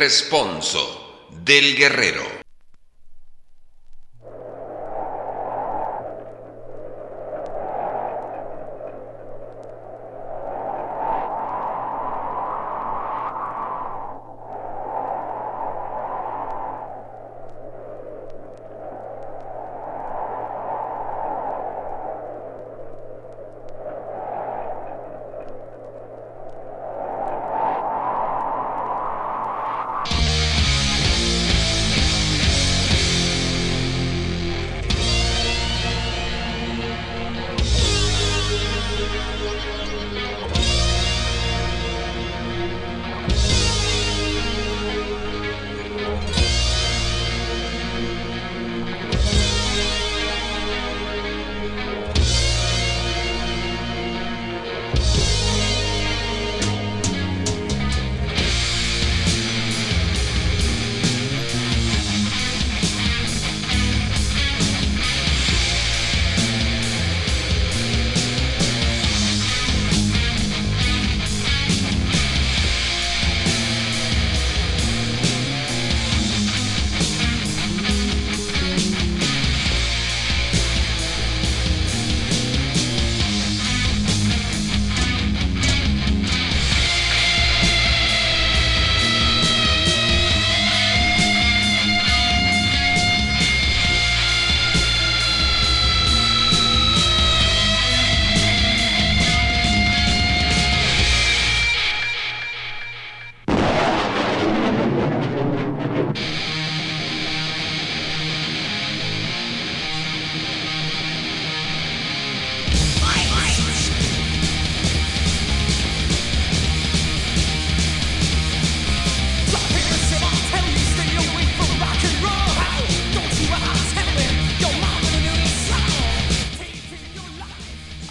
responso del guerrero.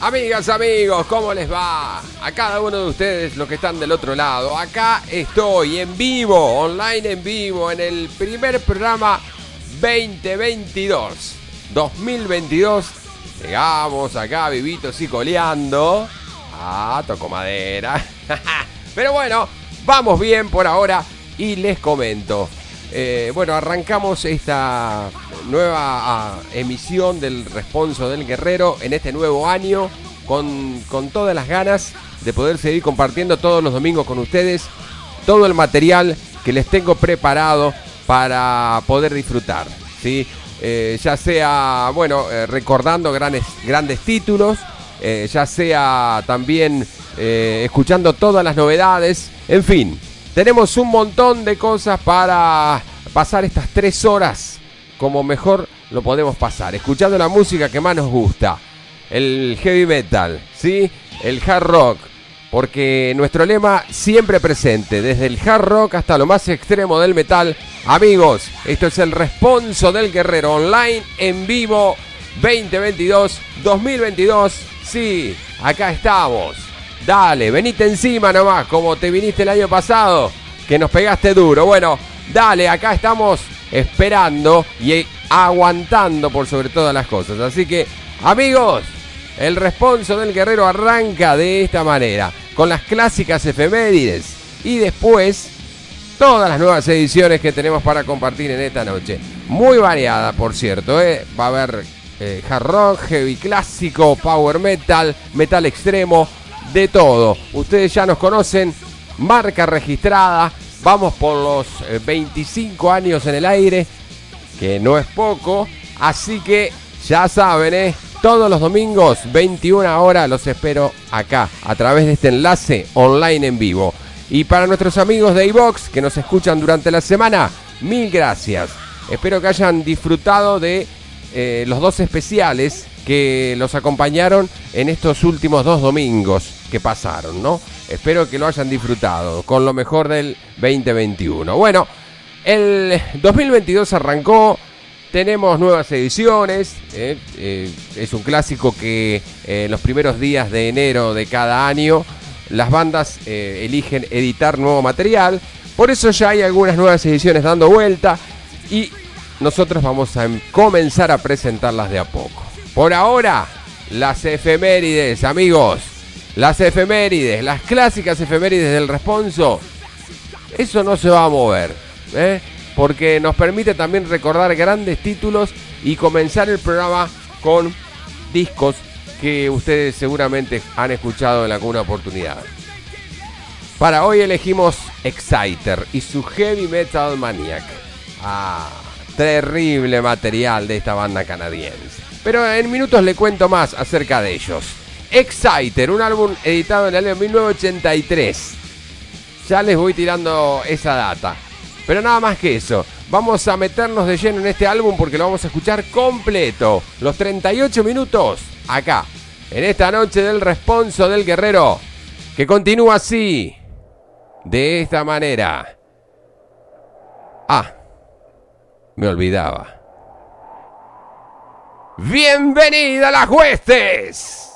Amigas, amigos, ¿cómo les va? A cada uno de ustedes, los que están del otro lado. Acá estoy en vivo, online en vivo, en el primer programa 2022. 2022. Llegamos acá vivitos y coleando. Ah, toco madera. Pero bueno, vamos bien por ahora y les comento. Eh, bueno, arrancamos esta nueva ah, emisión del Responso del Guerrero en este nuevo año con, con, todas las ganas de poder seguir compartiendo todos los domingos con ustedes todo el material que les tengo preparado para poder disfrutar. ¿sí? Eh, ya sea, bueno, eh, recordando grandes, grandes títulos, ya sea también escuchando todas las novedades, en fin, tenemos un montón de cosas para pasar estas tres horas como mejor lo podemos pasar, escuchando la música que más nos gusta, el heavy metal, ¿sí? El hard rock, porque nuestro lema siempre presente, desde el hard rock hasta lo más extremo del metal. Amigos, esto es el responso del guerrero online en vivo 2022-2022. Sí, acá estamos. Dale, venite encima nomás, como te viniste el año pasado, que nos pegaste duro. Bueno, dale, acá estamos esperando y aguantando por sobre todas las cosas. Así que, amigos, El responso del guerrero arranca de esta manera, con las clásicas efemérides y después todas las nuevas ediciones que tenemos para compartir en esta noche. Muy variada, por cierto, ¿eh? va a haber eh, hard rock, heavy clásico, power metal, metal extremo, de todo. Ustedes ya nos conocen, marca registrada, vamos por los 25 eh, años en el aire, que no es poco, así que ya saben, ¿eh? Todos los domingos, 21 horas, los espero acá, a través de este enlace online en vivo. Y para nuestros amigos de iVox que nos escuchan durante la semana, mil gracias. Espero que hayan disfrutado de eh, los dos especiales que los acompañaron en estos últimos dos domingos que pasaron, ¿no? Espero que lo hayan disfrutado con lo mejor del 2021. Bueno, el 2022 arrancó tenemos nuevas ediciones, ¿eh? Eh, es un clásico que en eh, los primeros días de enero de cada año las bandas eligen editar nuevo material, por eso ya hay algunas nuevas ediciones dando vuelta y nosotros vamos a em, comenzar a presentarlas de a poco. Por ahora, las efemérides, amigos, las efemérides, las clásicas efemérides del responso, eso no se va a mover. ¿eh? Porque nos permite también recordar grandes títulos y comenzar el programa con discos que ustedes seguramente han escuchado en alguna oportunidad. Para hoy elegimos Exciter y su Heavy Metal Maniac. Ah, terrible material de esta banda canadiense. Pero en minutos le cuento más acerca de ellos. Exciter, un álbum editado en el año 1983. Ya les voy tirando esa data. Pero nada más que eso. Vamos a meternos de lleno en este álbum porque lo vamos a escuchar completo. Los 38 minutos acá. En esta noche del responso del guerrero. Que continúa así. De esta manera. Ah. Me olvidaba. Bienvenida a las huestes.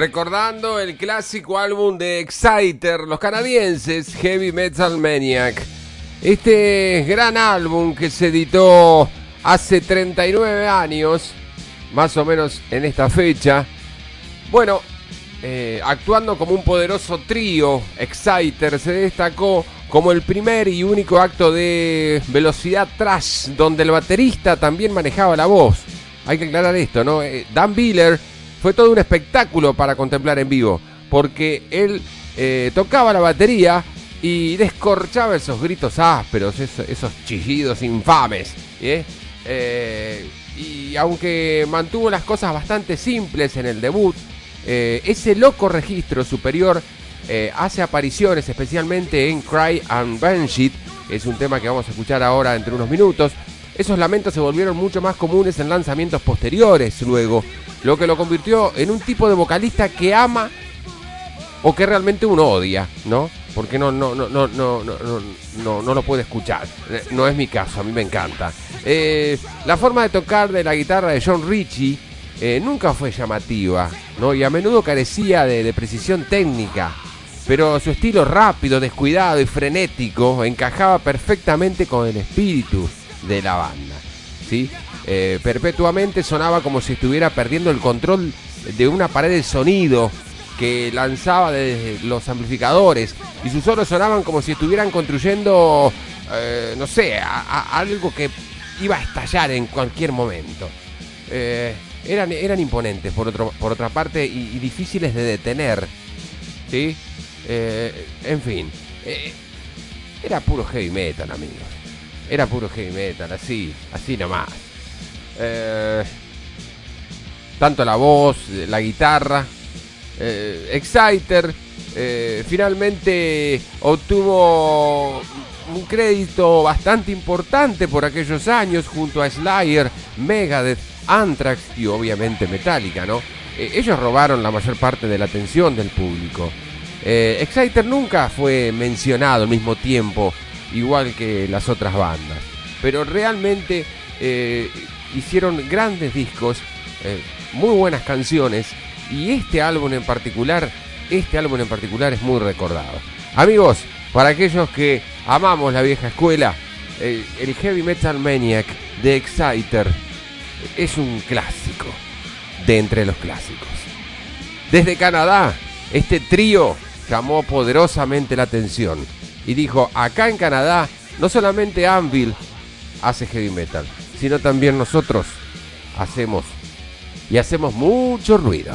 Recordando el clásico álbum de Exciter, los canadienses, Heavy Metal Maniac. Este gran álbum que se editó hace 39 años, más o menos en esta fecha. Bueno, eh, actuando como un poderoso trío, Exciter se destacó como el primer y único acto de velocidad trash, donde el baterista también manejaba la voz. Hay que aclarar esto, ¿no? Eh, Dan Biller fue todo un espectáculo para contemplar en vivo, porque él eh, tocaba la batería y descorchaba esos gritos ásperos, esos, chillidos infames. Eh, y aunque mantuvo las cosas bastante simples en el debut, eh, ese loco registro superior hace apariciones especialmente en Cry and Banshee, es un tema que vamos a escuchar ahora entre unos minutos. Esos lamentos se volvieron mucho más comunes en lanzamientos posteriores luego, lo que lo convirtió en un tipo de vocalista que ama o que realmente uno odia, ¿no? Porque no, no, no, no, no, no, no, no lo puede escuchar. Eh, no es mi caso, a mí me encanta. Eh, la forma de tocar de la guitarra de John Ritchie eh, nunca fue llamativa, ¿no? Y a menudo carecía de, de precisión técnica. Pero su estilo rápido, descuidado y frenético encajaba perfectamente con el espíritu de la banda. ¿sí? Eh, perpetuamente sonaba como si estuviera perdiendo el control de una pared de sonido que lanzaba desde los amplificadores y sus solos sonaban como si estuvieran construyendo, eh, no sé, algo que iba a estallar en cualquier momento. Eh, eran, eran imponentes por, otro, por otra parte y, difíciles de detener. ¿Sí? en fin, era puro heavy metal, amigos. Era puro heavy metal, así, así nomás. Eh, tanto la voz, la guitarra. Eh, Exciter eh, finalmente obtuvo un crédito bastante importante por aquellos años junto a Slayer, Megadeth, Anthrax y obviamente Metallica, ¿no? ellos robaron la mayor parte de la atención del público. Exciter nunca fue mencionado al mismo tiempo, igual que las otras bandas, pero realmente hicieron grandes discos, eh, muy buenas canciones y este álbum en particular, este álbum en particular es muy recordado. Amigos, para aquellos que amamos la vieja escuela, el Heavy Metal Maniac de Exciter es un clásico de entre los clásicos. Desde Canadá, este trío llamó poderosamente la atención y dijo, acá en Canadá no solamente Anvil hace heavy metal, sino también nosotros hacemos y hacemos mucho ruido.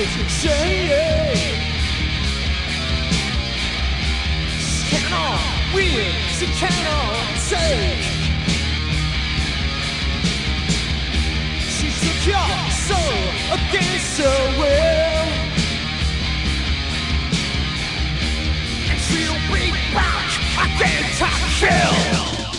is insane. She cannot win, she cannot take. She took your soul against her will. And she'll be back again to kill.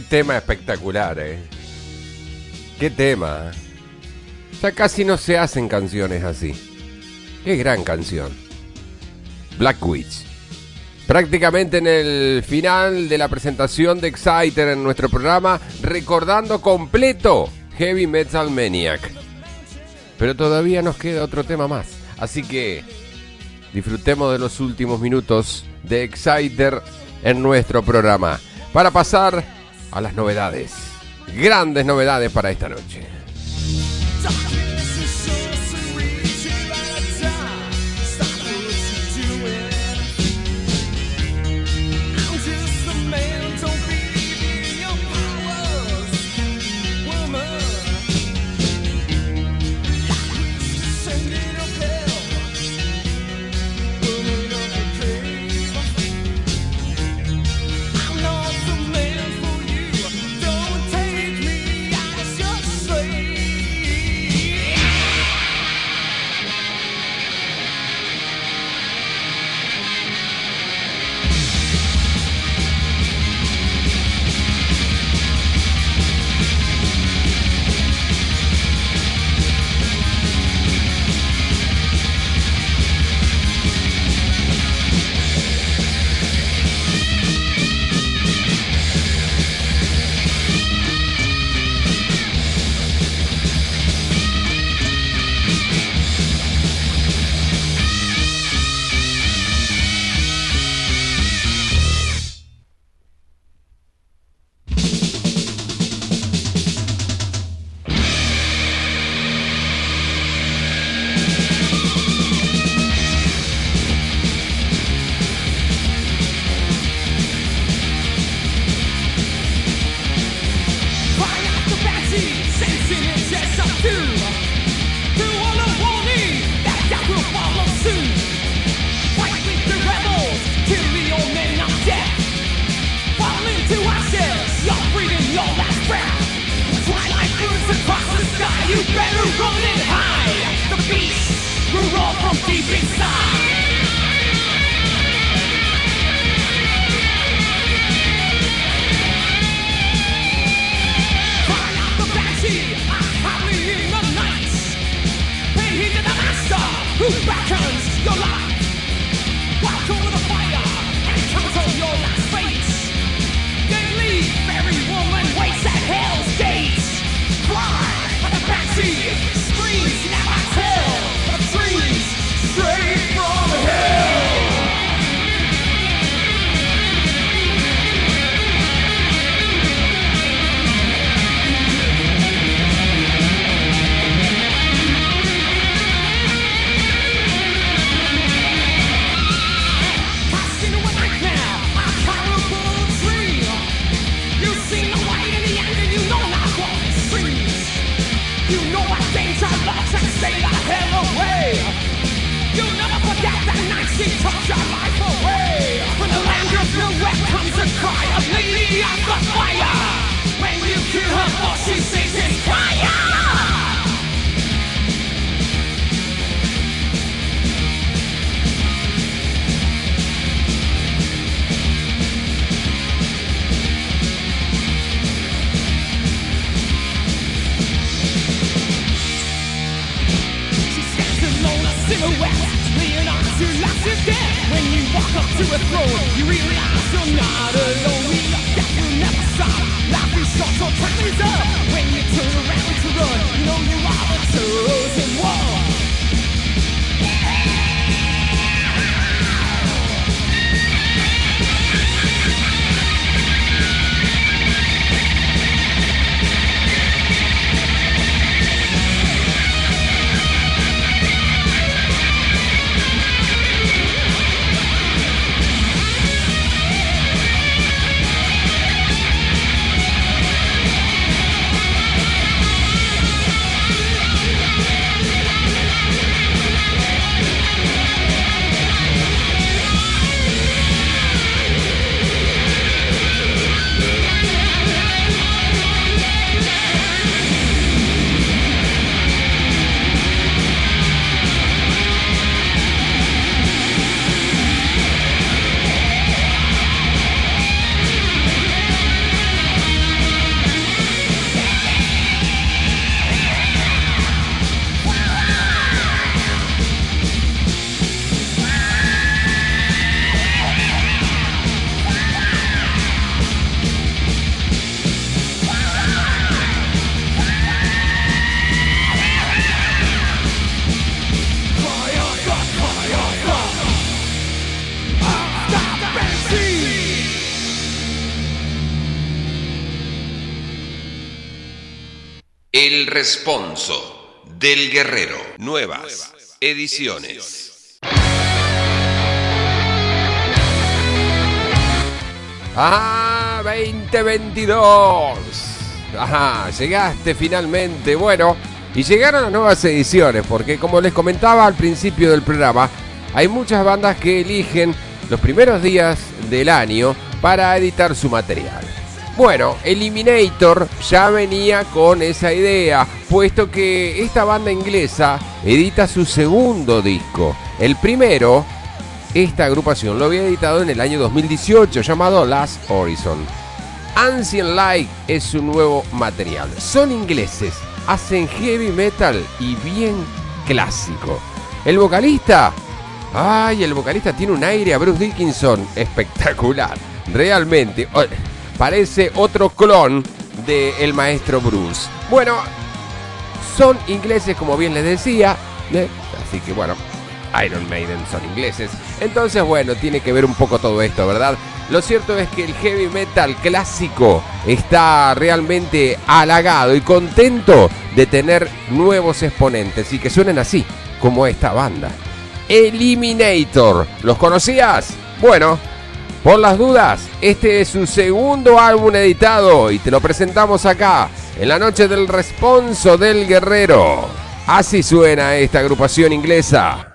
Qué tema espectacular, ¿eh? Qué tema. Ya casi no se hacen canciones así. Qué gran canción. Black Witch. Prácticamente en el final de la presentación de Exciter en nuestro programa, recordando completo Heavy Metal Maniac. Pero todavía nos queda otro tema más. Así que disfrutemos de los últimos minutos de Exciter en nuestro programa. Para pasar a las novedades. Grandes novedades para esta noche. Responso del Guerrero. Nuevas ediciones. ¡Ah! 2022. Ajá, llegaste finalmente. Bueno, y llegaron las nuevas ediciones, porque como les comentaba al principio del programa, hay muchas bandas que eligen los primeros días del año para editar su material. Bueno, Eliminator ya venía con esa idea, puesto que esta banda inglesa edita su segundo disco. El primero, esta agrupación lo había editado en el año 2018, llamado Last Horizon. Ancient Light es su nuevo material. Son ingleses, hacen heavy metal y bien clásico. El vocalista, ay, el vocalista tiene un aire a Bruce Dickinson espectacular. Realmente, parece otro clon del el maestro Bruce. Bueno, son ingleses como bien les decía, ¿eh? así que bueno, Iron Maiden son ingleses. Entonces, bueno, tiene que ver un poco todo esto, ¿verdad? Lo cierto es que el heavy metal clásico está realmente halagado y contento de tener nuevos exponentes y que suenen así, como esta banda. Eliminator. ¿Los conocías? Bueno, por las dudas, este es su segundo álbum editado y te lo presentamos acá, en la noche del responso del guerrero. Así suena esta agrupación inglesa.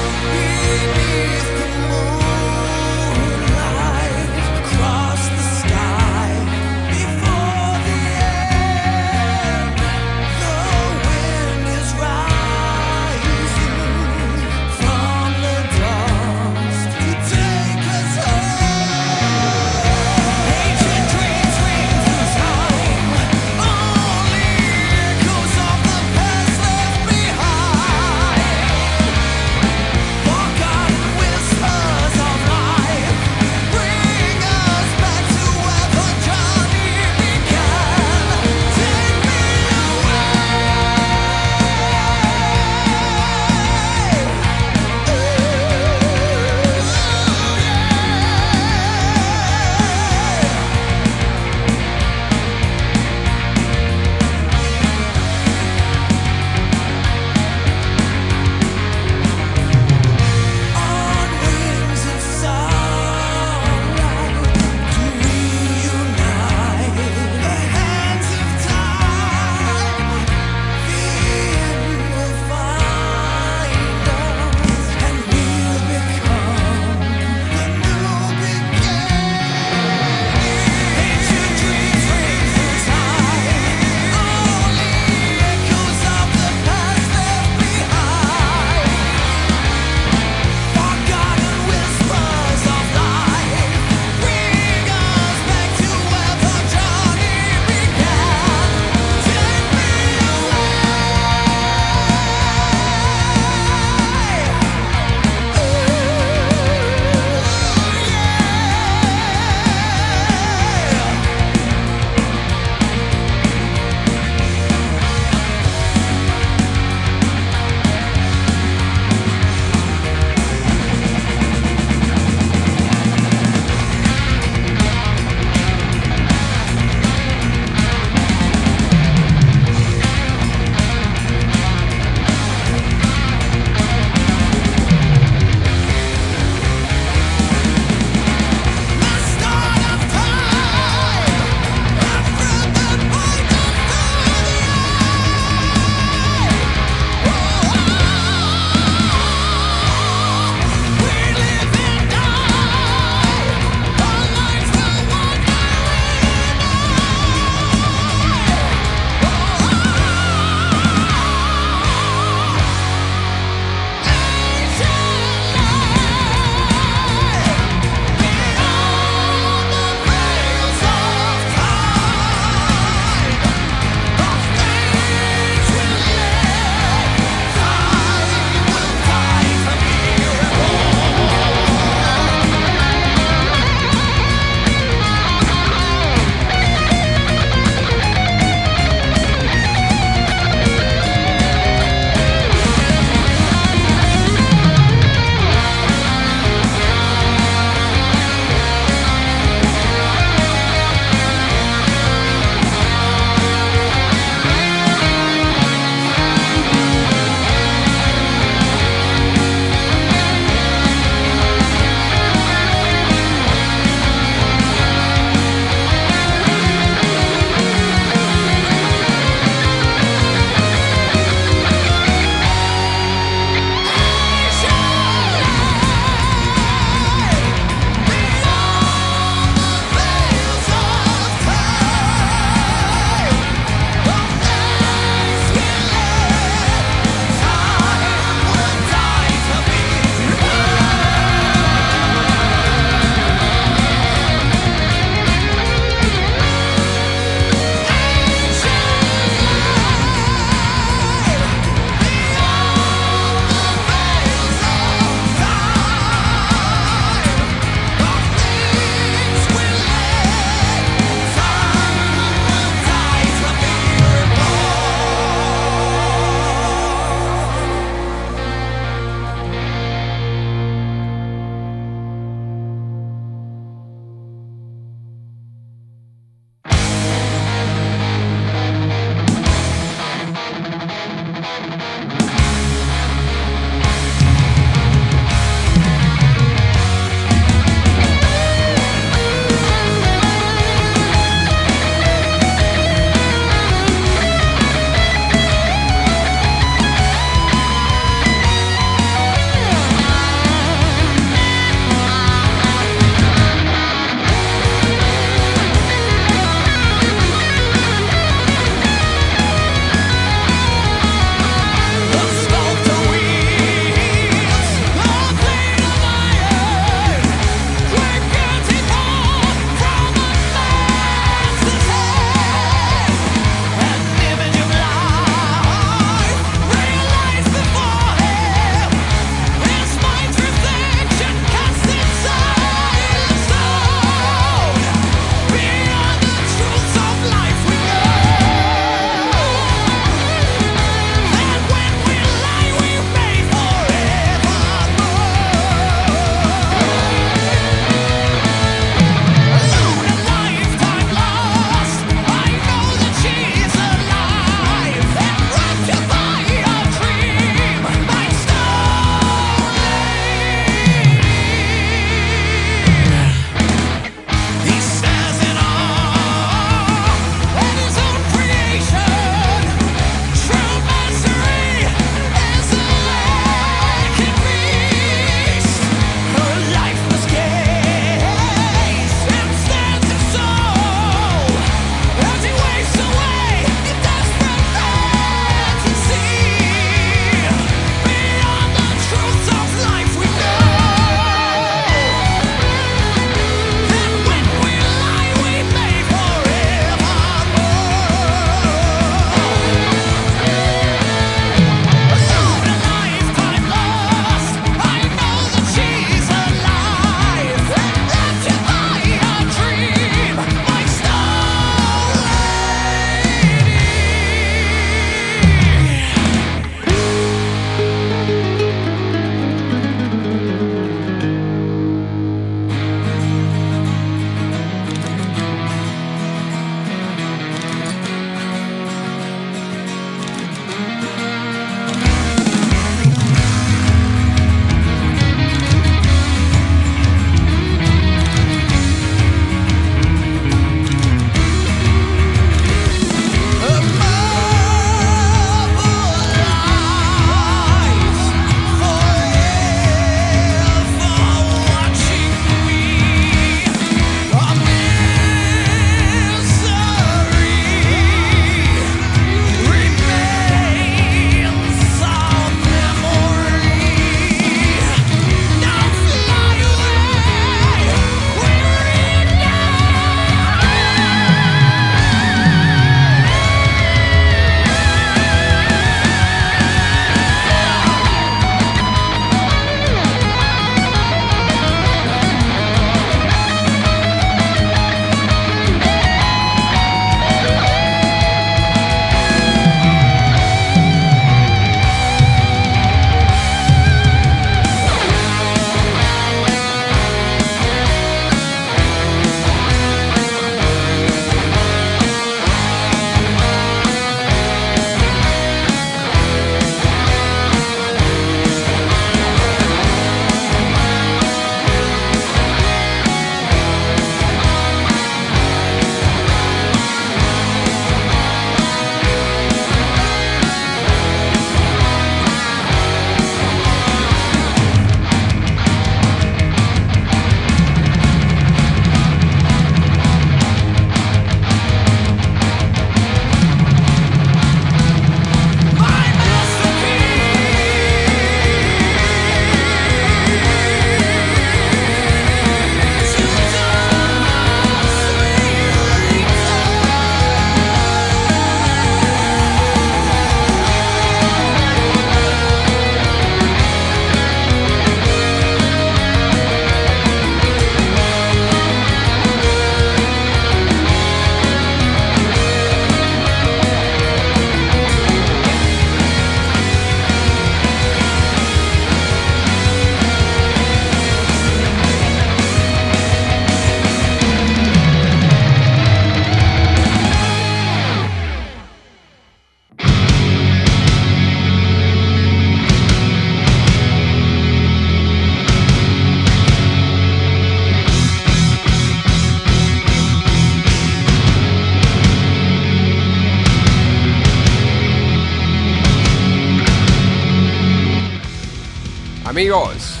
Amigos,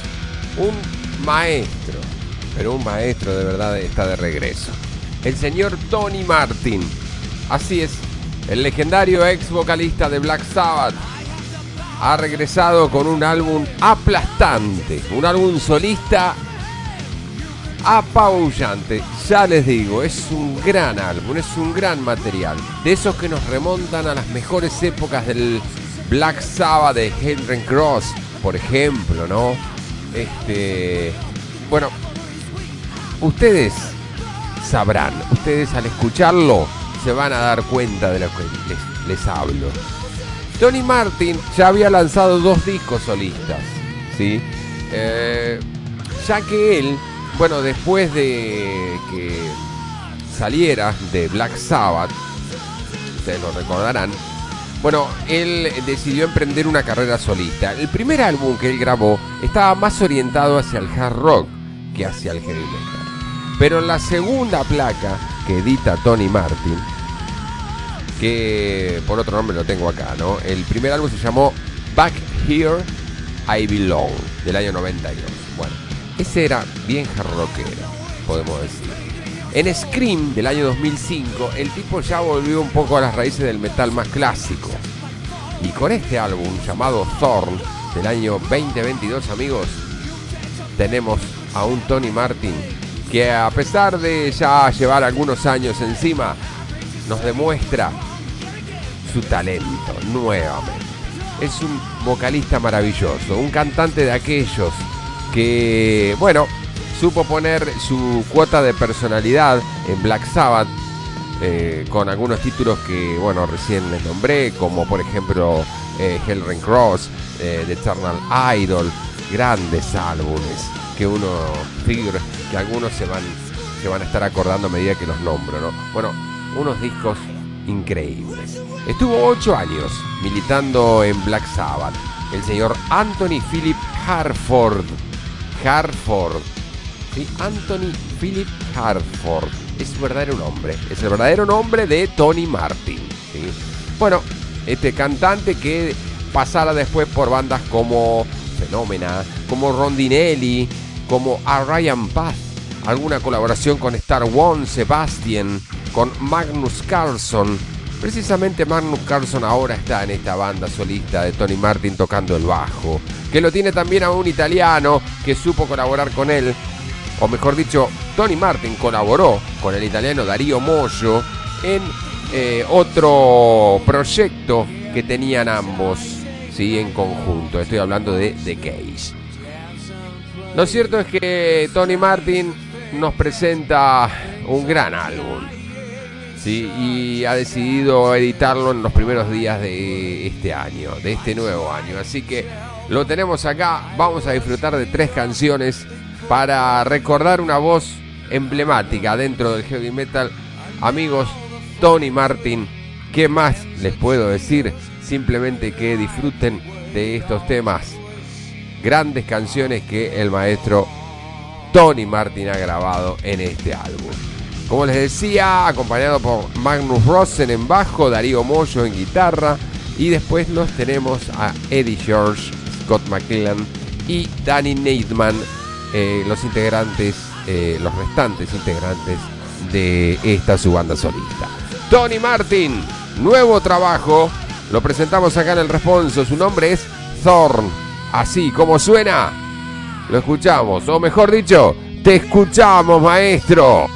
un maestro, pero un maestro de verdad está de regreso. El señor Tony Martin. Así es, el legendario ex vocalista de Black Sabbath ha regresado con un álbum aplastante, un álbum solista apabullante. Ya les digo, es un gran álbum, es un gran material. De esos que nos remontan a las mejores épocas del Black Sabbath de Henry Cross, por ejemplo, ¿no? Este, bueno, ustedes sabrán, ustedes al escucharlo se van a dar cuenta de lo que les, les hablo. Tony Martin ya había lanzado dos discos solistas, ¿sí? Eh, ya que él, bueno, después de que saliera de Black Sabbath, ustedes lo recordarán, bueno, él decidió emprender una carrera solista. El primer álbum que él grabó estaba más orientado hacia el hard rock que hacia el heavy metal. Pero la segunda placa que edita Tony Martin, que por otro nombre lo tengo acá, ¿no? El primer álbum se llamó Back Here I Belong, del año 92. Bueno, ese era bien hard rockero, podemos decir. En Scream del año 2005, el tipo ya volvió un poco a las raíces del metal más clásico. Y con este álbum llamado Thorn del año 2022, amigos, tenemos a un Tony Martin que a pesar de ya llevar algunos años encima, nos demuestra su talento nuevamente. Es un vocalista maravilloso, un cantante de aquellos que, bueno, supo poner su cuota de personalidad en Black Sabbath eh, con algunos títulos que, bueno, recién les nombré, como por ejemplo eh, Hellring Cross, eh, The Eternal Idol, grandes álbumes que uno, que algunos se van, se van a estar acordando a medida que los nombro, ¿no? Bueno, unos discos increíbles. Estuvo ocho años militando en Black Sabbath. El señor Anthony Philip Harford. Harford. Anthony Philip Harford. Es su verdadero nombre. Es el verdadero nombre de Tony Martin. Bueno, este cantante que pasara después por bandas como Fenómena, como Rondinelli, como a Ryan Path, alguna colaboración con Star One, Sebastian, con Magnus Carlson. Precisamente Magnus Carlson ahora está en esta banda solista de Tony Martin tocando el bajo, que lo tiene también a un italiano que supo colaborar con él, o mejor dicho, Tony Martin colaboró con el italiano Darío Mollo en eh, otro proyecto que tenían ambos, ¿sí? en conjunto. Estoy hablando de The Case. Lo cierto es que Tony Martin nos presenta un gran álbum. ¿sí? Y ha decidido editarlo en los primeros días de este año, de este nuevo año. Así que lo tenemos acá. Vamos a disfrutar de tres canciones para recordar una voz emblemática dentro del heavy metal. Amigos, Tony Martin, ¿qué más les puedo decir? Simplemente que disfruten de estos temas grandes canciones que el maestro Tony Martin ha grabado en este álbum. Como les decía, acompañado por Magnus Rosen en bajo, Darío Moyo en guitarra y después nos tenemos a Eddie George, Scott McClellan y Danny Neidman, eh, los integrantes, eh, los restantes integrantes de esta su banda solista. Tony Martin, nuevo trabajo, lo presentamos acá en el responso, su nombre es Thorn así como suena, lo escuchamos, o mejor dicho, te escuchamos, maestro.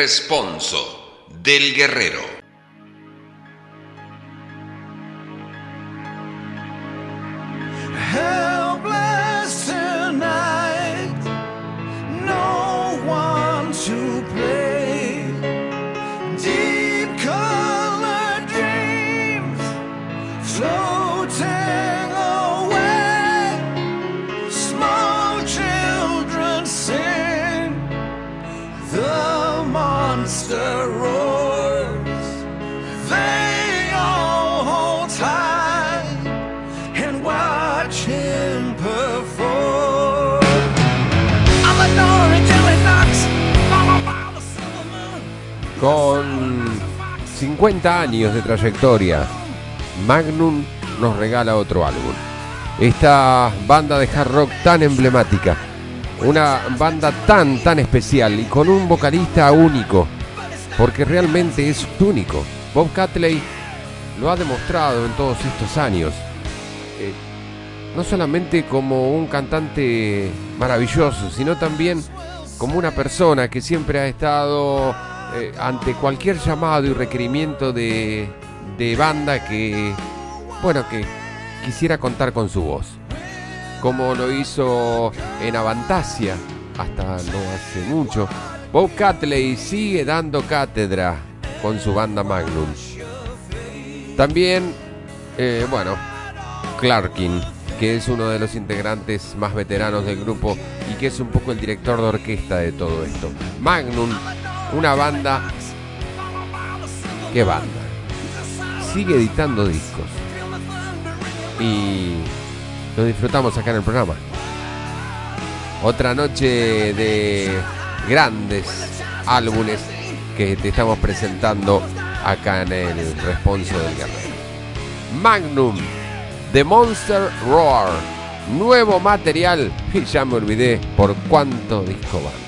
Inside. 50 años de trayectoria, Magnum nos regala otro álbum. Esta banda de hard rock tan emblemática, una banda tan, tan especial y con un vocalista único, porque realmente es único. Bob Catley lo ha demostrado en todos estos años. Eh, no solamente como un cantante maravilloso, sino también como una persona que siempre ha estado eh, ante cualquier llamado y requerimiento de, de banda que, bueno, que quisiera contar con su voz. Como lo hizo en Avantasia hasta no hace mucho. Bob Catley sigue dando cátedra con su banda Magnum. También, eh, bueno, Clarkin, que es uno de los integrantes más veteranos del grupo y que es un poco el director de orquesta de todo esto. Magnum, una banda... ¿Qué banda? Sigue editando discos. Y lo disfrutamos acá en el programa. Otra noche de grandes álbumes que te estamos presentando acá en el Responso del Guerrero. Magnum, The Monster Roar, nuevo material y ya me olvidé por cuánto disco van.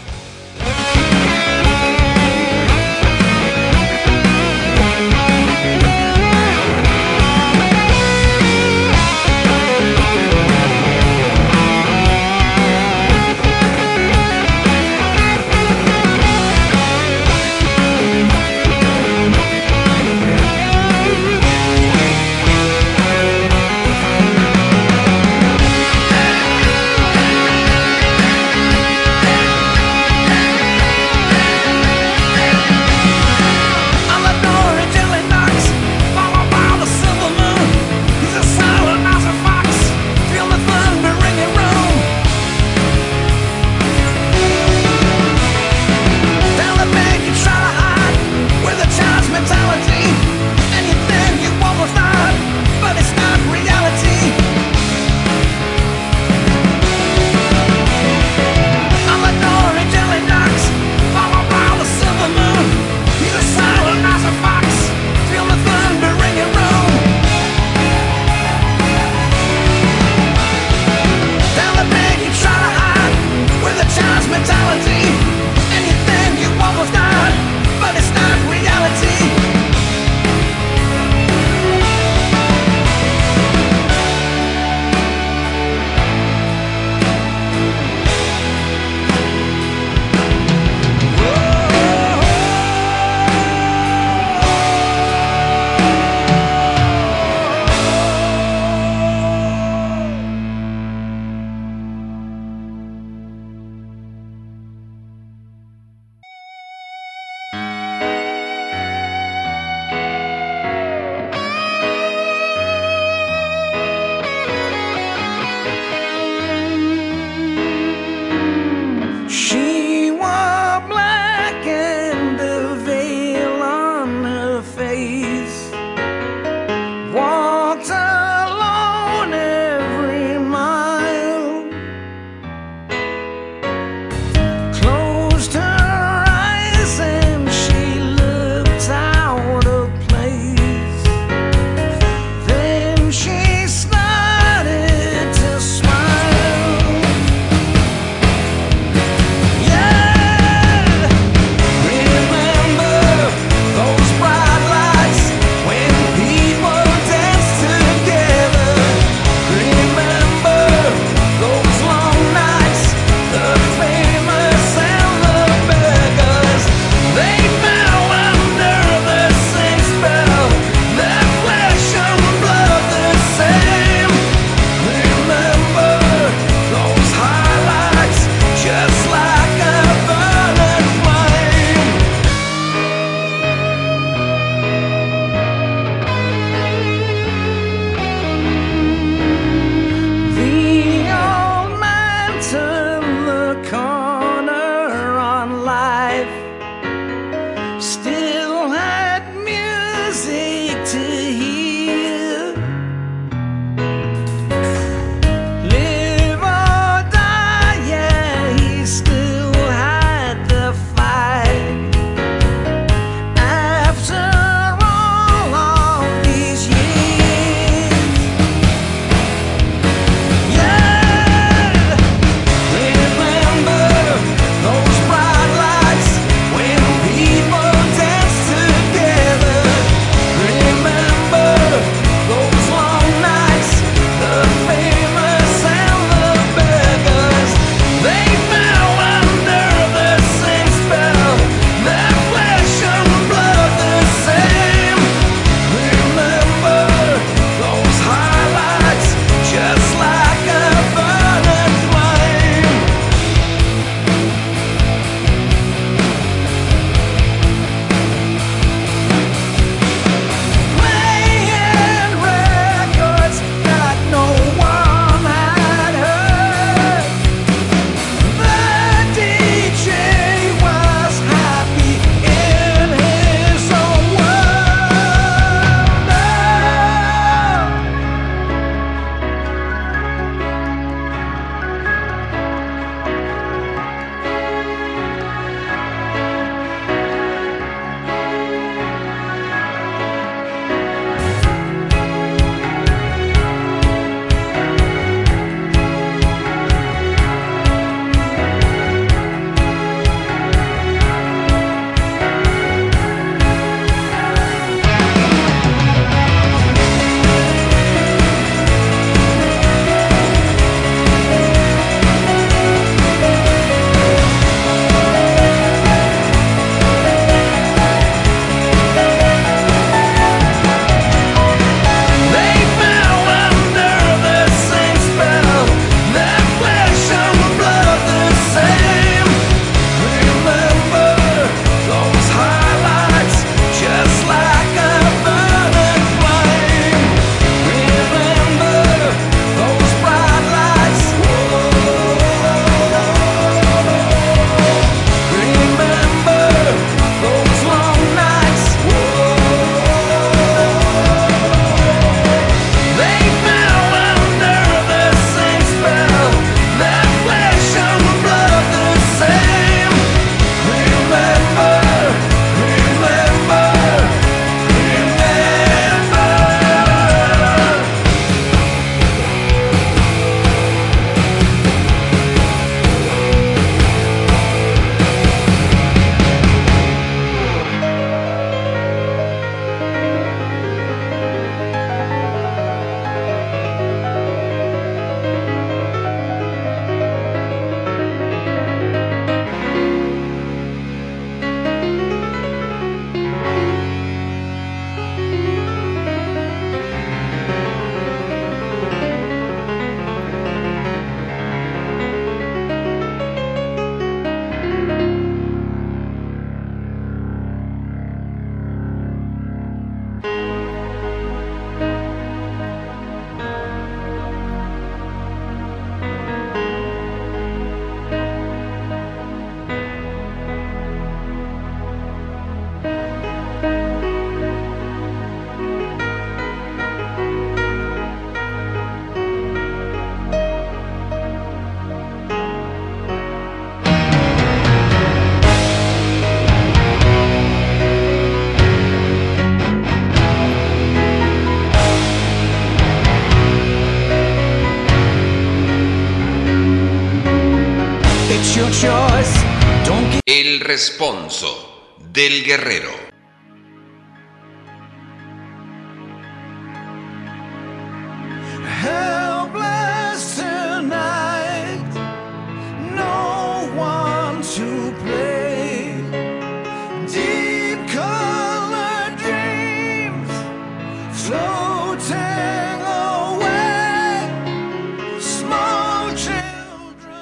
El responso del guerrero.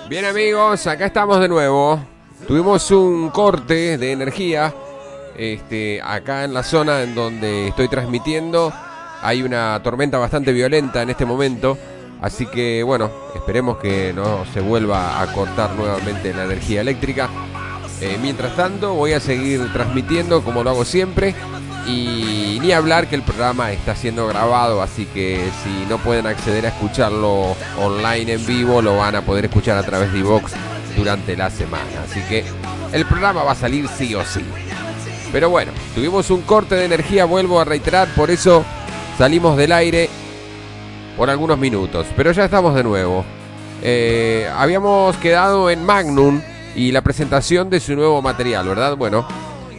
Bien amigos, acá estamos de nuevo. Tuvimos un corte de energía. Este, acá en la zona en donde estoy transmitiendo hay una tormenta bastante violenta en este momento. Así que bueno, esperemos que no se vuelva a cortar nuevamente la energía eléctrica. Eh, mientras tanto, voy a seguir transmitiendo como lo hago siempre. Y ni hablar que el programa está siendo grabado, así que si no pueden acceder a escucharlo online en vivo, lo van a poder escuchar a través de iVox durante la semana. Así que el programa va a salir sí o sí. Pero bueno, tuvimos un corte de energía, vuelvo a reiterar, por eso salimos del aire por algunos minutos. Pero ya estamos de nuevo. Eh, habíamos quedado en Magnum y la presentación de su nuevo material, ¿verdad? Bueno,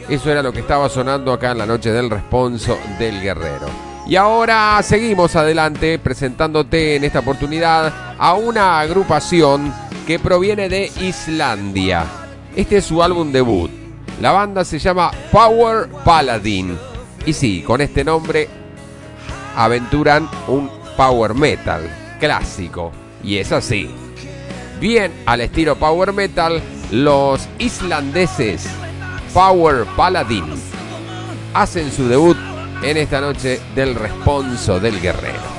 eso era lo que estaba sonando acá en la noche del responso del guerrero. Y ahora seguimos adelante presentándote en esta oportunidad a una agrupación que proviene de Islandia. Este es su álbum debut. La banda se llama Power Paladin. Y sí, con este nombre aventuran un power metal clásico. Y es así. Bien al estilo power metal, los islandeses Power Paladin hacen su debut en esta noche del responso del guerrero.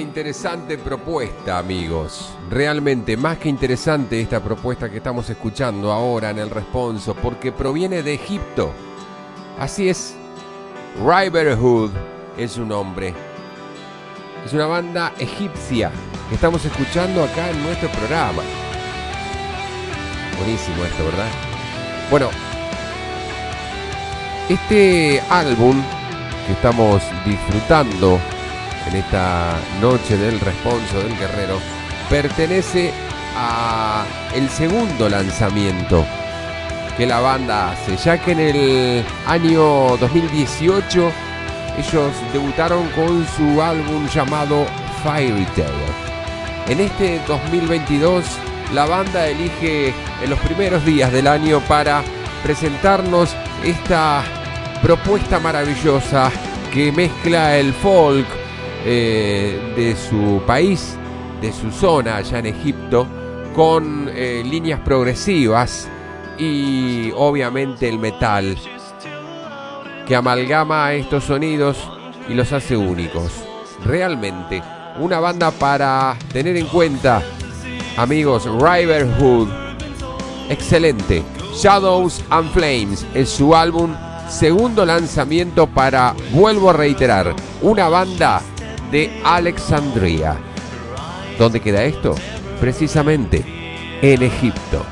Interesante propuesta, amigos. Realmente más que interesante esta propuesta que estamos escuchando ahora en el responso, porque proviene de Egipto. Así es, River Hood es su nombre. Es una banda egipcia que estamos escuchando acá en nuestro programa. Buenísimo esto, ¿verdad? Bueno, este álbum que estamos disfrutando en esta noche del responso del guerrero pertenece a el segundo lanzamiento que la banda hace, ya que en el año 2018 ellos debutaron con su álbum llamado Fairy Tail. En este 2022 la banda elige en los primeros días del año para presentarnos esta propuesta maravillosa que mezcla el folk eh, de su país, de su zona allá en Egipto, con eh, líneas progresivas y obviamente el metal, que amalgama estos sonidos y los hace únicos. Realmente, una banda para tener en cuenta, amigos, River Hood, excelente. Shadows and Flames es su álbum segundo lanzamiento para, vuelvo a reiterar, una banda de Alexandria. ¿Dónde queda esto? Precisamente en Egipto.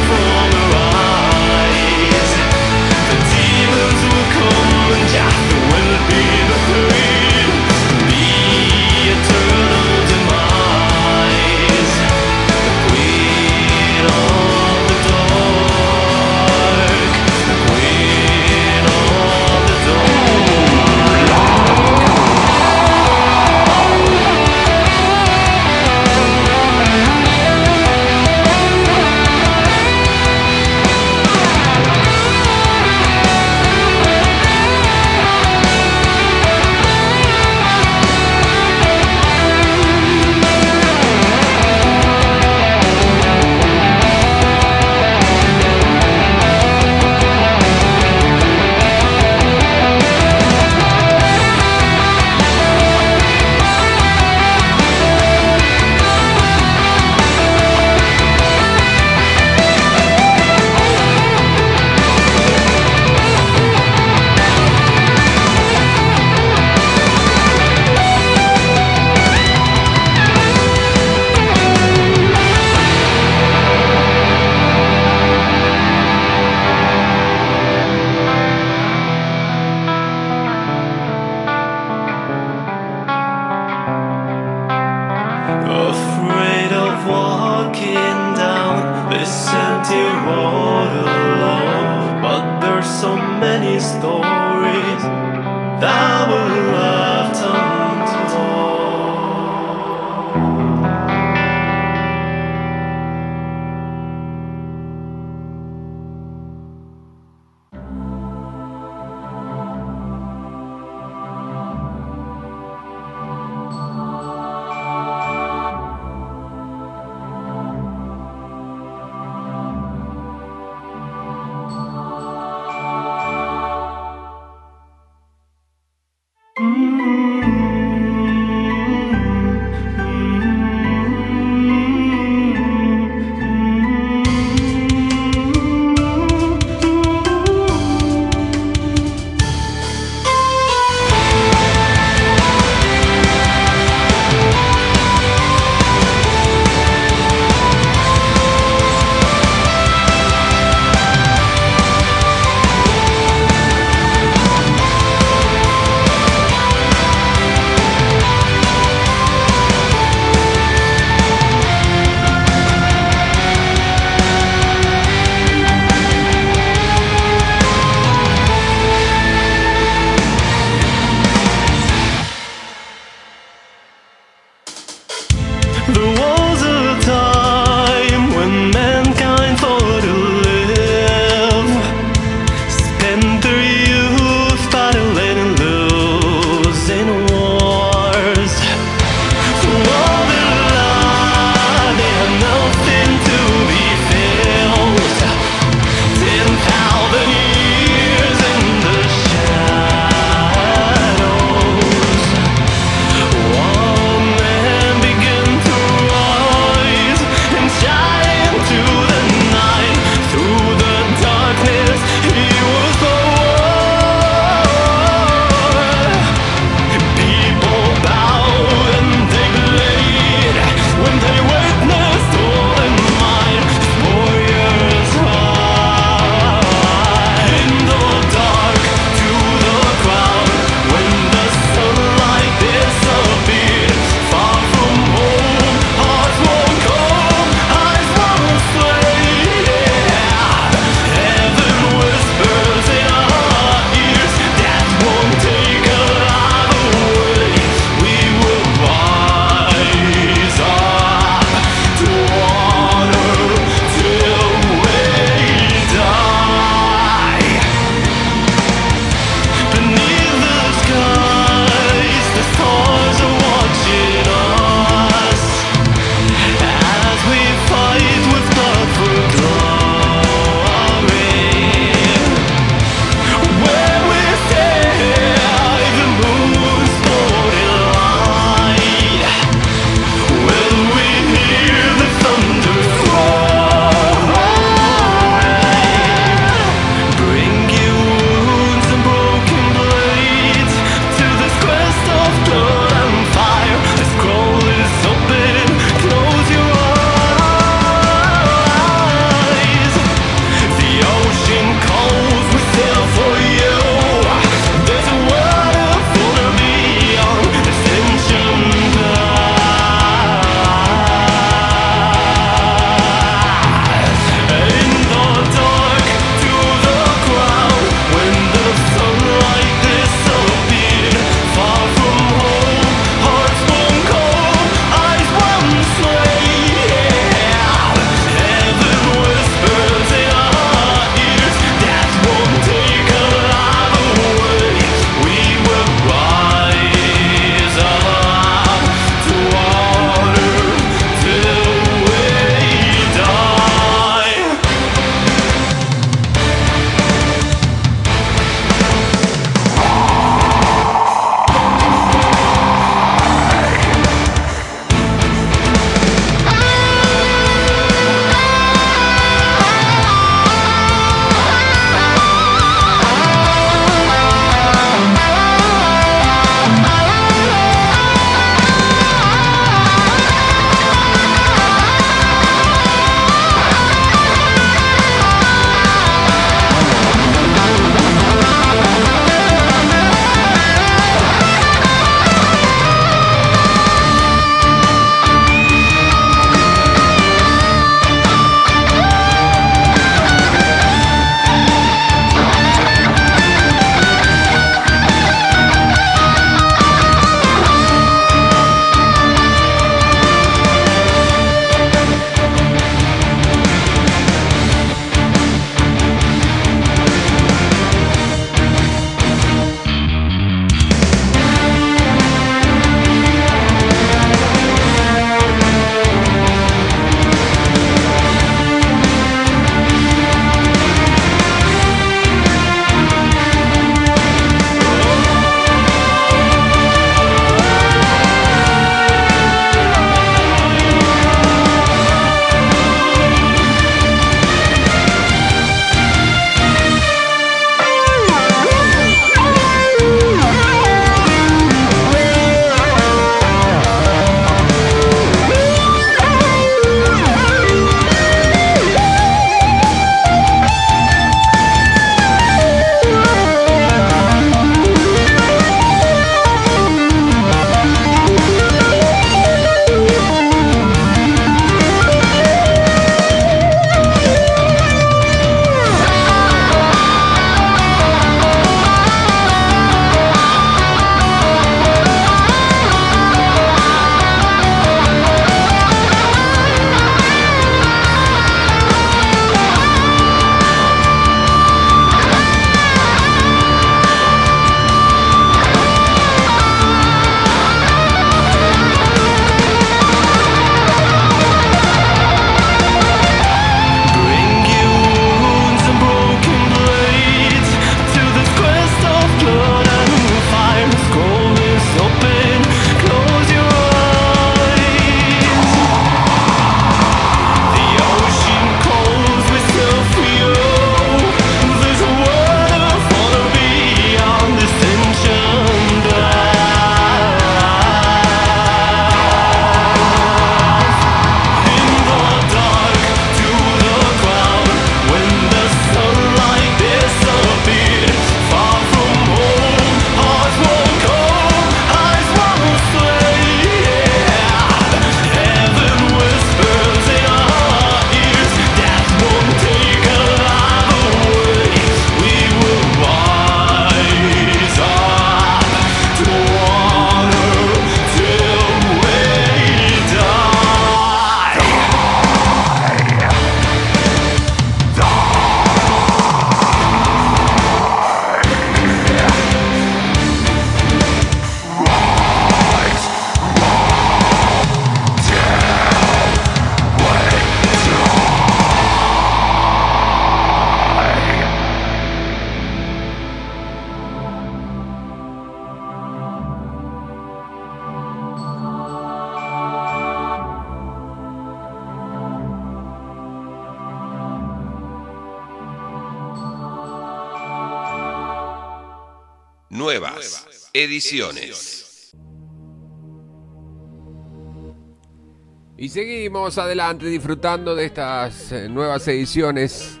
Y seguimos adelante disfrutando de estas eh, nuevas ediciones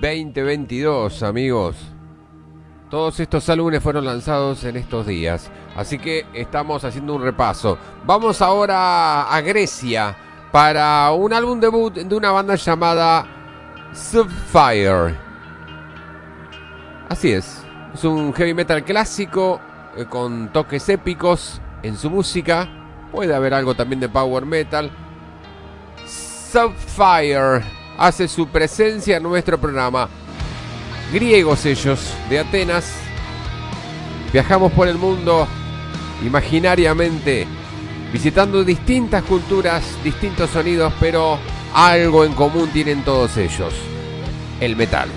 2022, amigos. Todos estos álbumes fueron lanzados en estos días, así que estamos haciendo un repaso. Vamos ahora a Grecia para un álbum debut de una banda llamada Subfire. Así es, es un heavy metal clásico con toques épicos en su música. Puede haber algo también de power metal. Subfire hace su presencia en nuestro programa. Griegos ellos, de Atenas. Viajamos por el mundo imaginariamente, visitando distintas culturas, distintos sonidos, pero algo en común tienen todos ellos. El metal.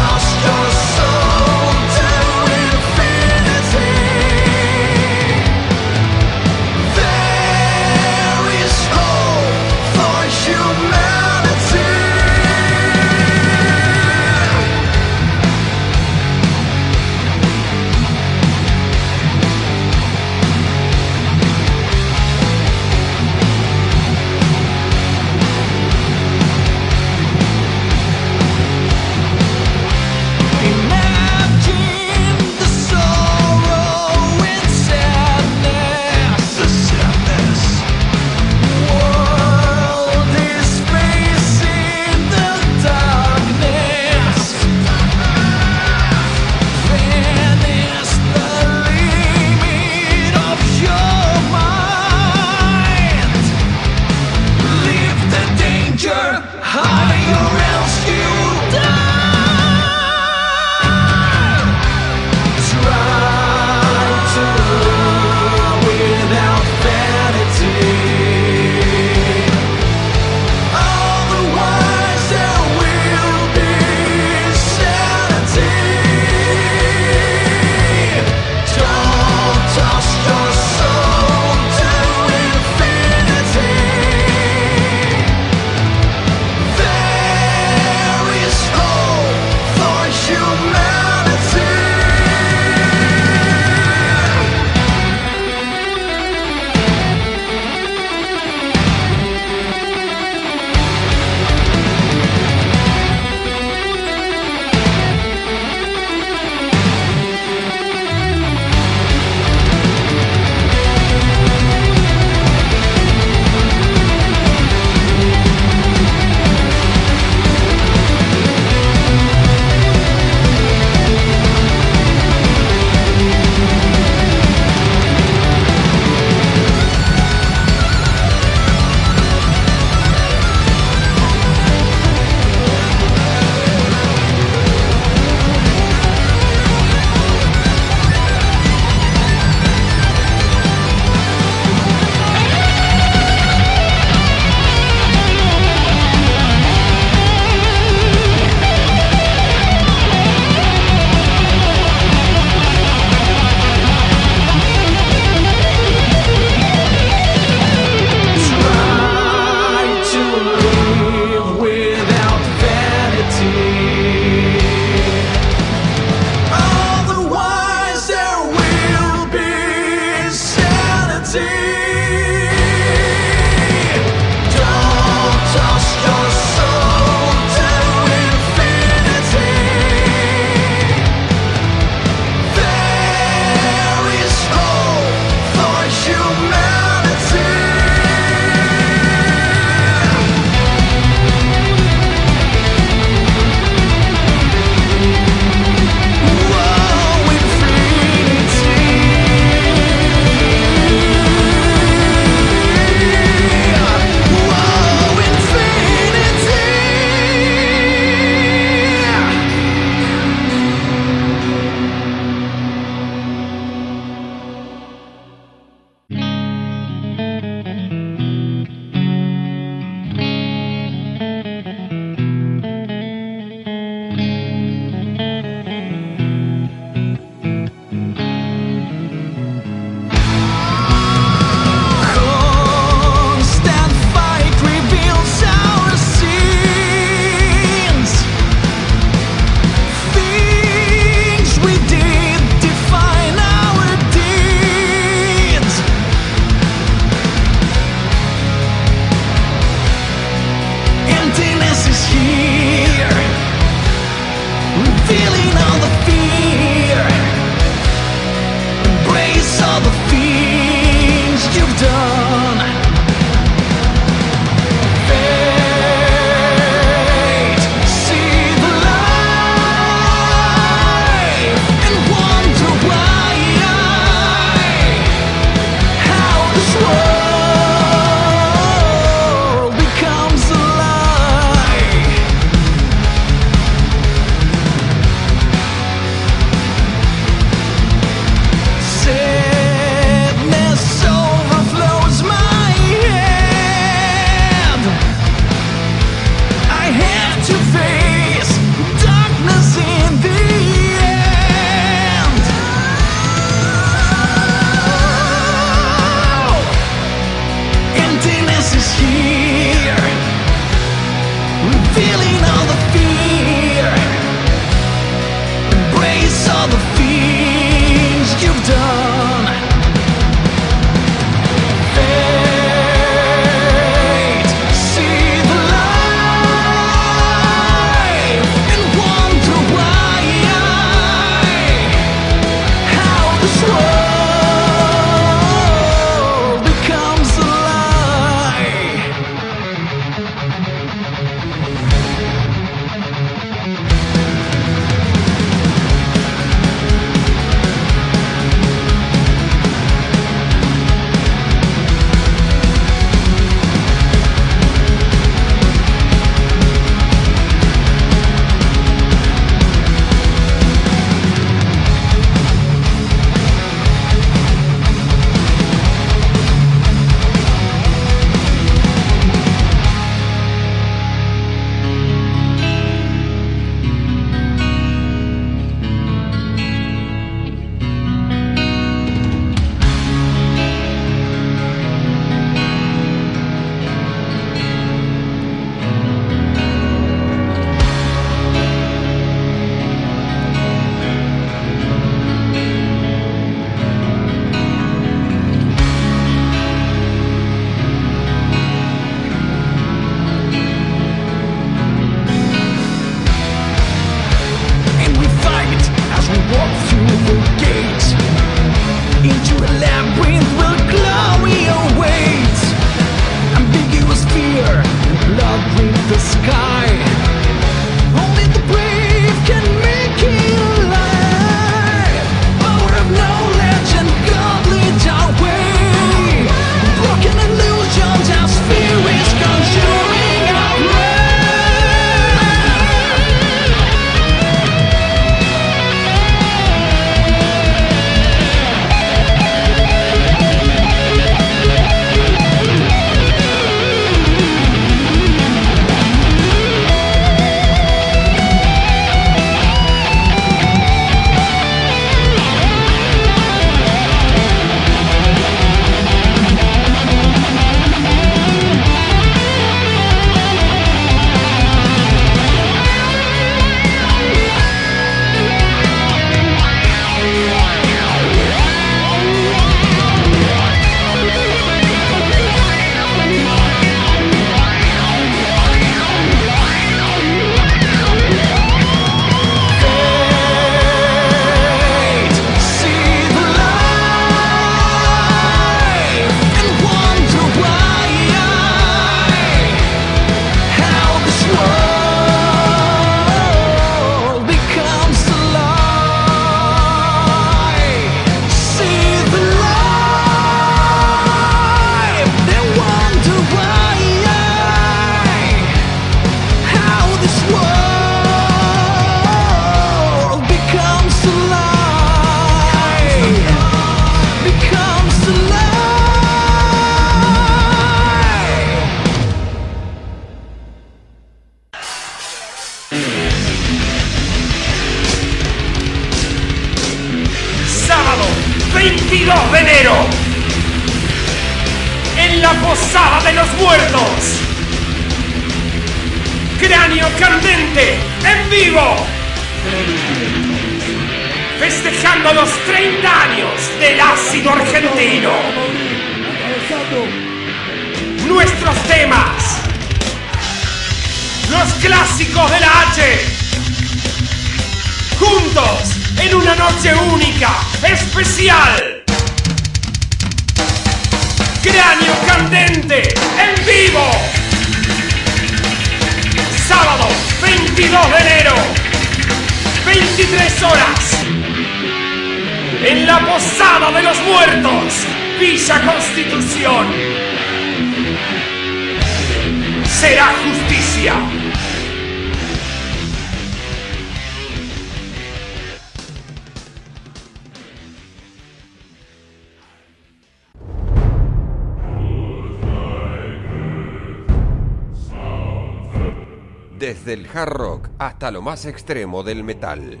Lo más extremo del metal.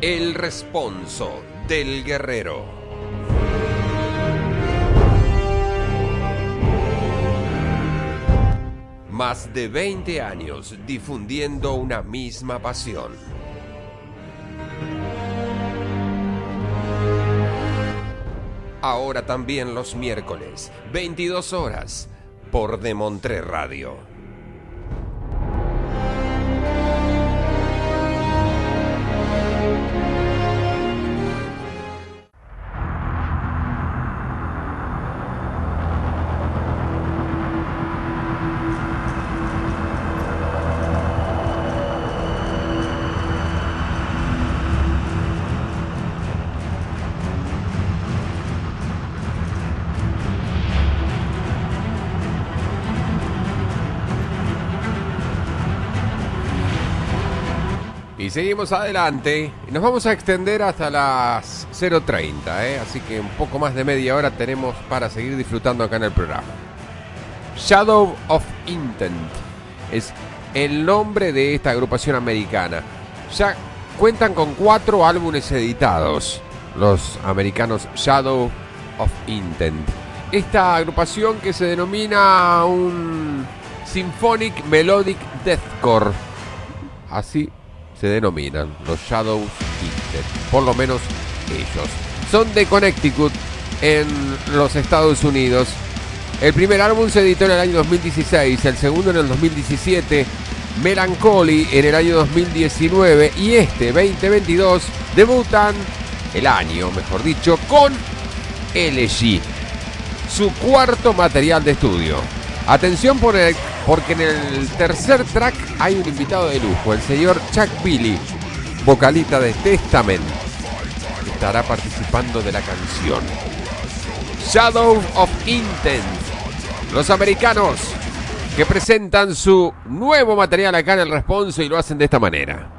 El responso del guerrero. Más de 20 años difundiendo una misma pasión. Ahora también los miércoles, 22 horas, por Demontré Radio. Y seguimos adelante. Nos vamos a extender hasta las 0.30, ¿eh? así que un poco más de media hora tenemos para seguir disfrutando acá en el programa. Shadow of Intent es el nombre de esta agrupación americana. Ya cuentan con cuatro álbumes editados, los americanos Shadow of Intent. Esta agrupación que se denomina un Symphonic Melodic Deathcore. Así se denominan los Shadows Intent, por lo menos ellos. Son de Connecticut en los Estados Unidos. El primer álbum se editó en el año 2016, el segundo en el 2017, Melancholy en el año 2019 y este 2022 debutan el año, mejor dicho, con LG, su cuarto material de estudio. Atención porque en el tercer track hay un invitado de lujo, el señor Chuck Billy, vocalista de Testament. Estará participando de la canción. Shadow of Intent. Los americanos que presentan su nuevo material acá en el responso y lo hacen de esta manera.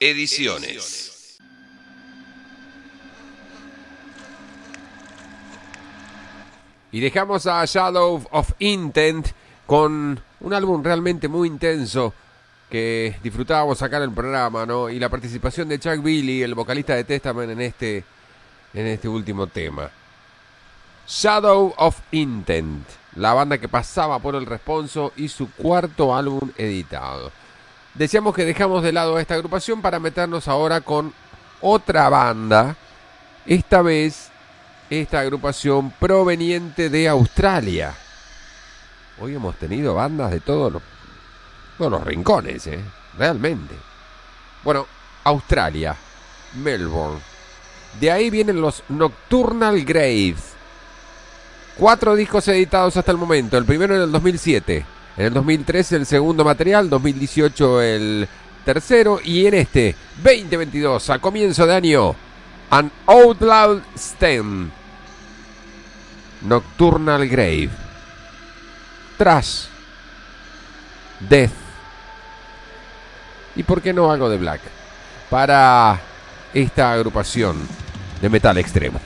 Ediciones. Y dejamos a Shadow of Intent con un álbum realmente muy intenso que disfrutábamos acá en el programa, ¿no? Y la participación de Chuck Billy, el vocalista de Testament, en este, en este último tema. Shadow of Intent, la banda que pasaba por el responso y su cuarto álbum editado. Decíamos que dejamos de lado a esta agrupación para meternos ahora con otra banda. Esta vez, esta agrupación proveniente de Australia. Hoy hemos tenido bandas de todos los, los rincones, ¿eh? Realmente. Bueno, Australia, Melbourne. De ahí vienen los Nocturnal Graves. Cuatro discos editados hasta el momento. El primero en el 2007. En el 2013 el segundo material. 2018 el tercero. Y en este 2022, a comienzo de año, An Outlaw Stem. Nocturnal Grave. Trash. Death. Y por qué no algo de Black. Para esta agrupación de metal extremo.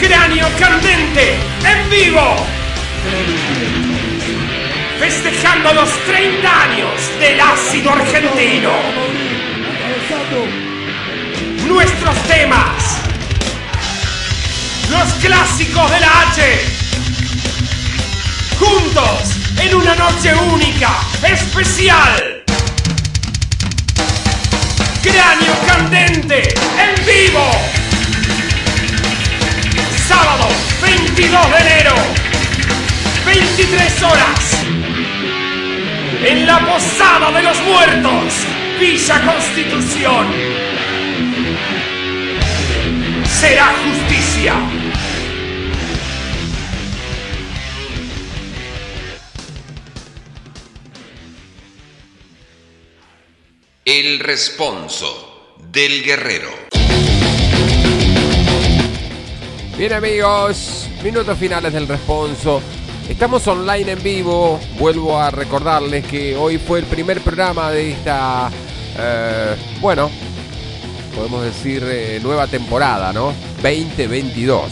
Cráneo Candente, en vivo. Festejando los 30 años del ácido argentino. Nuestros temas. Los clásicos de la H. Juntos en una noche única, especial. Cráneo En vivo. Sábado 22 de enero, 23 horas. En la Posada de los Muertos, Villa Constitución. Será justicia. El responso del guerrero. Bien amigos, minutos finales del responso. Estamos online en vivo. Vuelvo a recordarles que hoy fue el primer programa de esta, eh, bueno, podemos decir eh, nueva temporada, ¿no? 2022.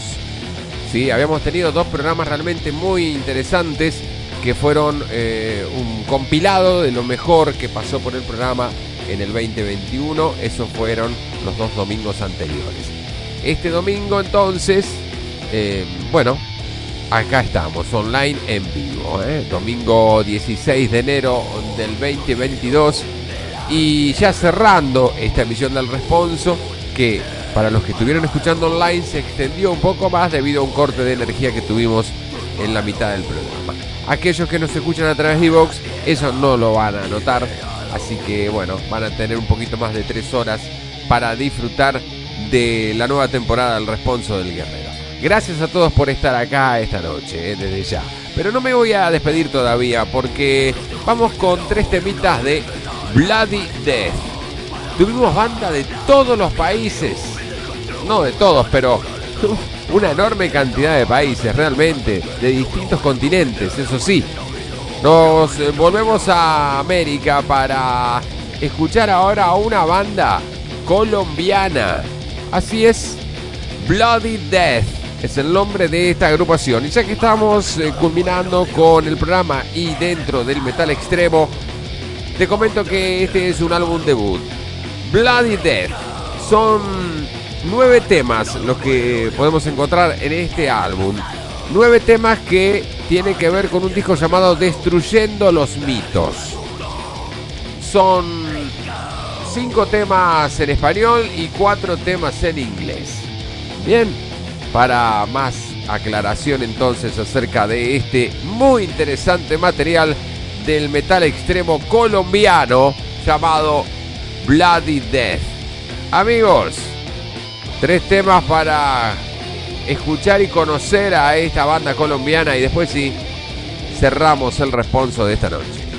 Sí, habíamos tenido dos programas realmente muy interesantes que fueron eh, un compilado de lo mejor que pasó por el programa en el 2021. Esos fueron los dos domingos anteriores. Este domingo entonces, eh, bueno, acá estamos, online en vivo. ¿eh? Domingo 16 de enero del 2022. Y ya cerrando esta emisión del Responso, que para los que estuvieron escuchando online se extendió un poco más debido a un corte de energía que tuvimos en la mitad del programa. Aquellos que nos escuchan a través de Evox, eso no lo van a notar. Así que bueno, van a tener un poquito más de tres horas para disfrutar de la nueva temporada del Responso del Guerrero. Gracias a todos por estar acá esta noche, eh, desde ya. Pero no me voy a despedir todavía porque vamos con tres temitas de Bloody Death. Tuvimos banda de todos los países. No de todos, pero una enorme cantidad de países, realmente. De distintos continentes, eso sí. Nos eh, volvemos a América para escuchar ahora a una banda colombiana. Así es, Bloody Death es el nombre de esta agrupación. Y ya que estamos eh, culminando con el programa y dentro del metal extremo, te comento que este es un álbum debut. Bloody Death. Son nueve temas los que podemos encontrar en este álbum. Nueve temas que tienen que ver con un disco llamado Destruyendo los mitos. Son cinco temas en español y cuatro temas en inglés. Bien, para más aclaración entonces acerca de este muy interesante material del metal extremo colombiano llamado Bloody Death. Amigos, tres temas para escuchar y conocer a esta banda colombiana y después sí cerramos el responso de esta noche.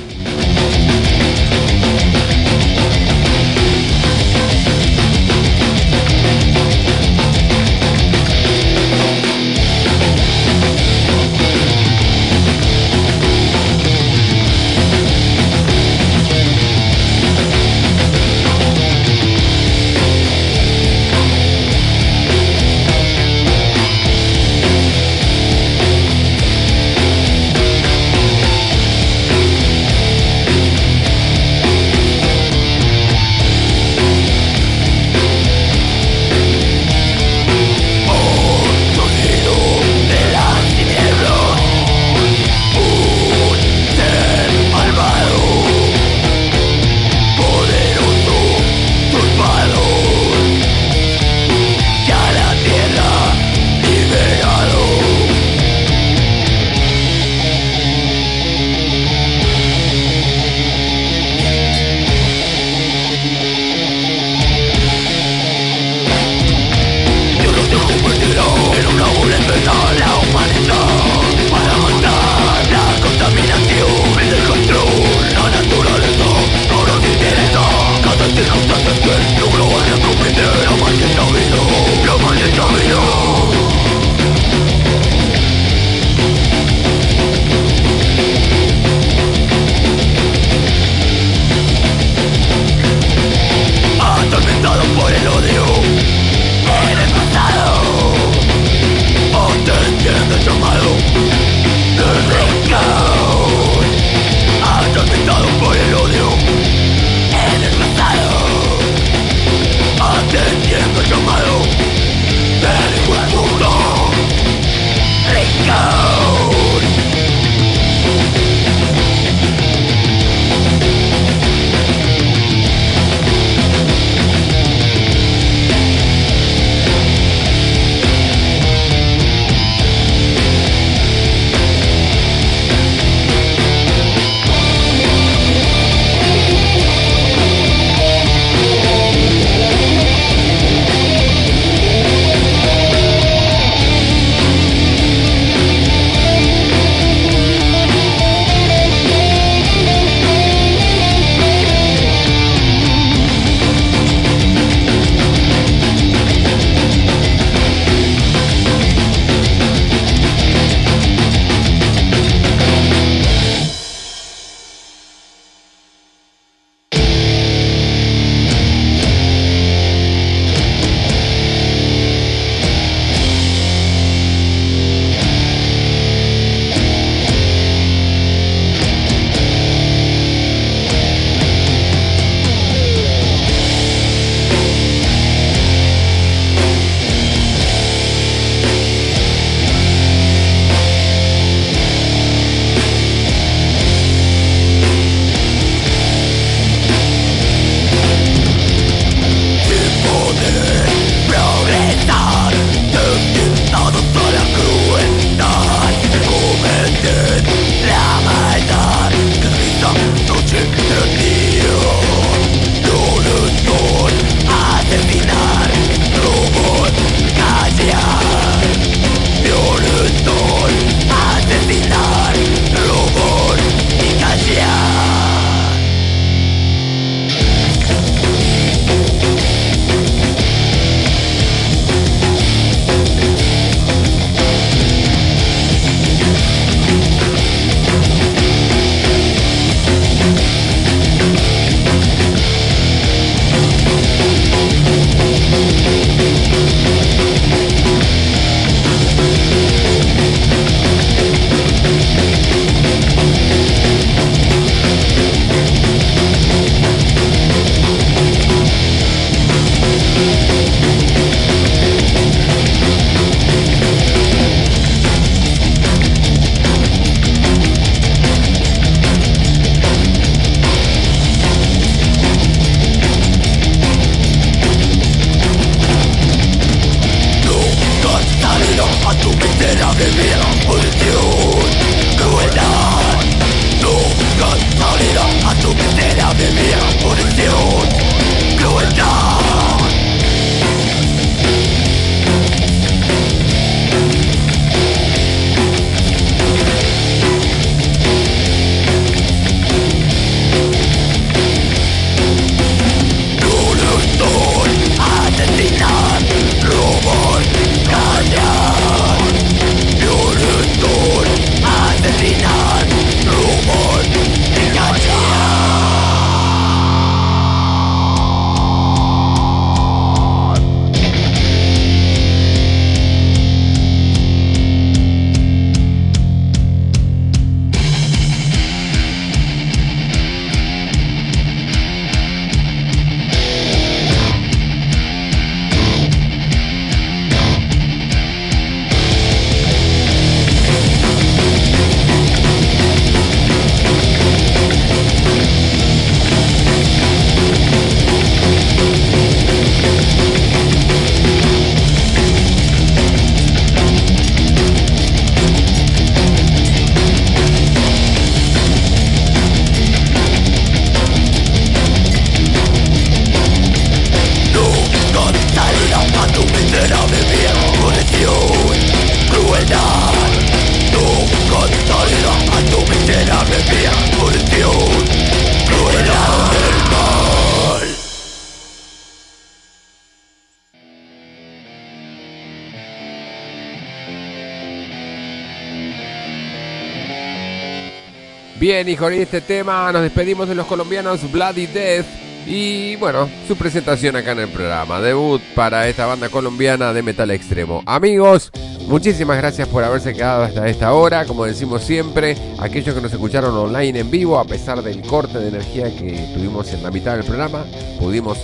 Bien, con este tema nos despedimos de los colombianos Bloody Death. Y bueno, su presentación acá en el programa. Debut para esta banda colombiana de metal extremo. Amigos, muchísimas gracias por haberse quedado hasta esta hora. Como decimos siempre, aquellos que nos escucharon online en vivo, a pesar del corte de energía que tuvimos en la mitad del programa, pudimos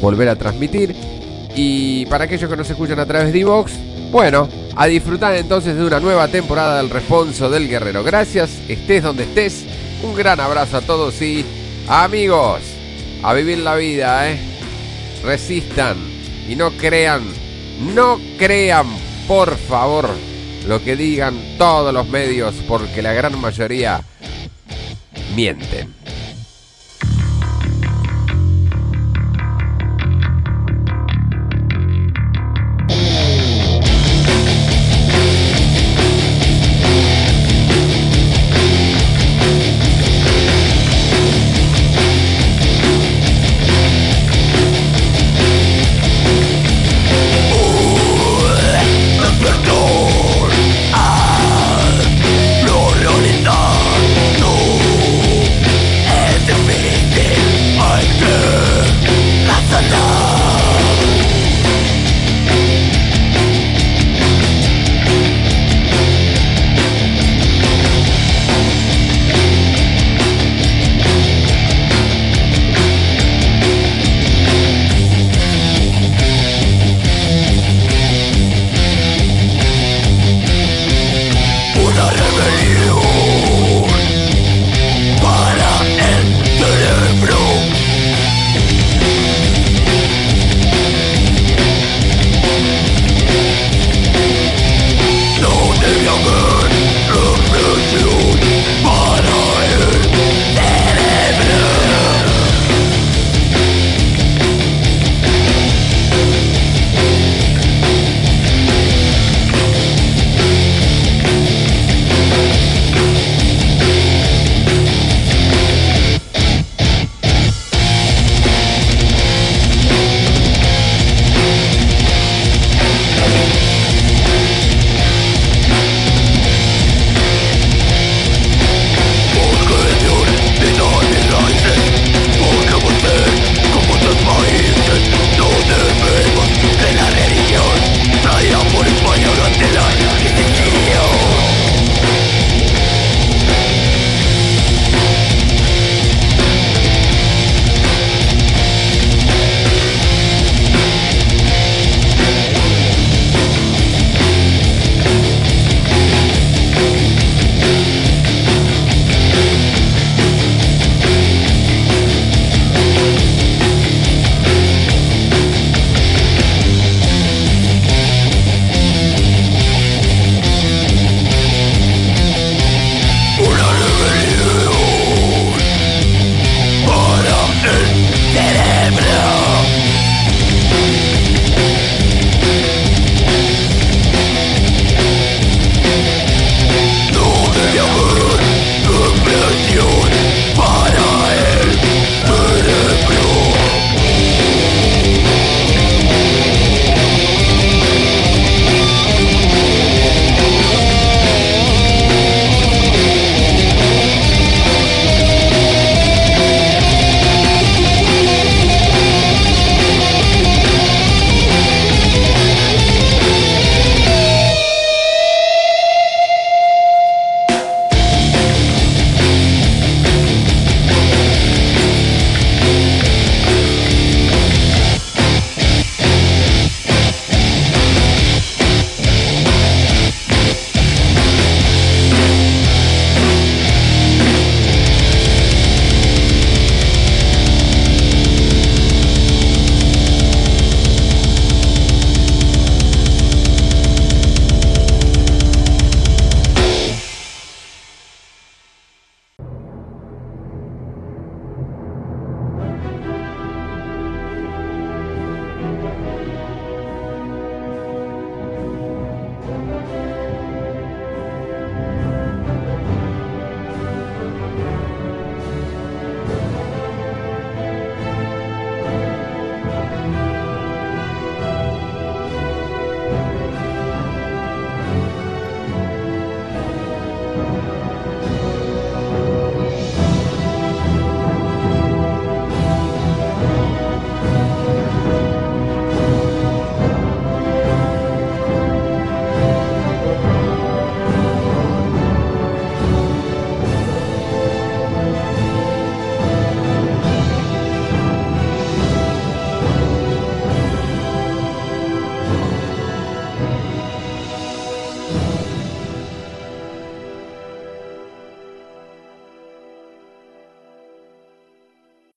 volver a transmitir. Y para aquellos que nos escuchan a través de Evox, bueno, a disfrutar entonces de una nueva temporada del Responso del Guerrero. Gracias, estés donde estés. Un gran abrazo a todos y amigos, a vivir la vida, ¿eh? Resistan y no crean, no crean, por favor, lo que digan todos los medios, porque la gran mayoría mienten.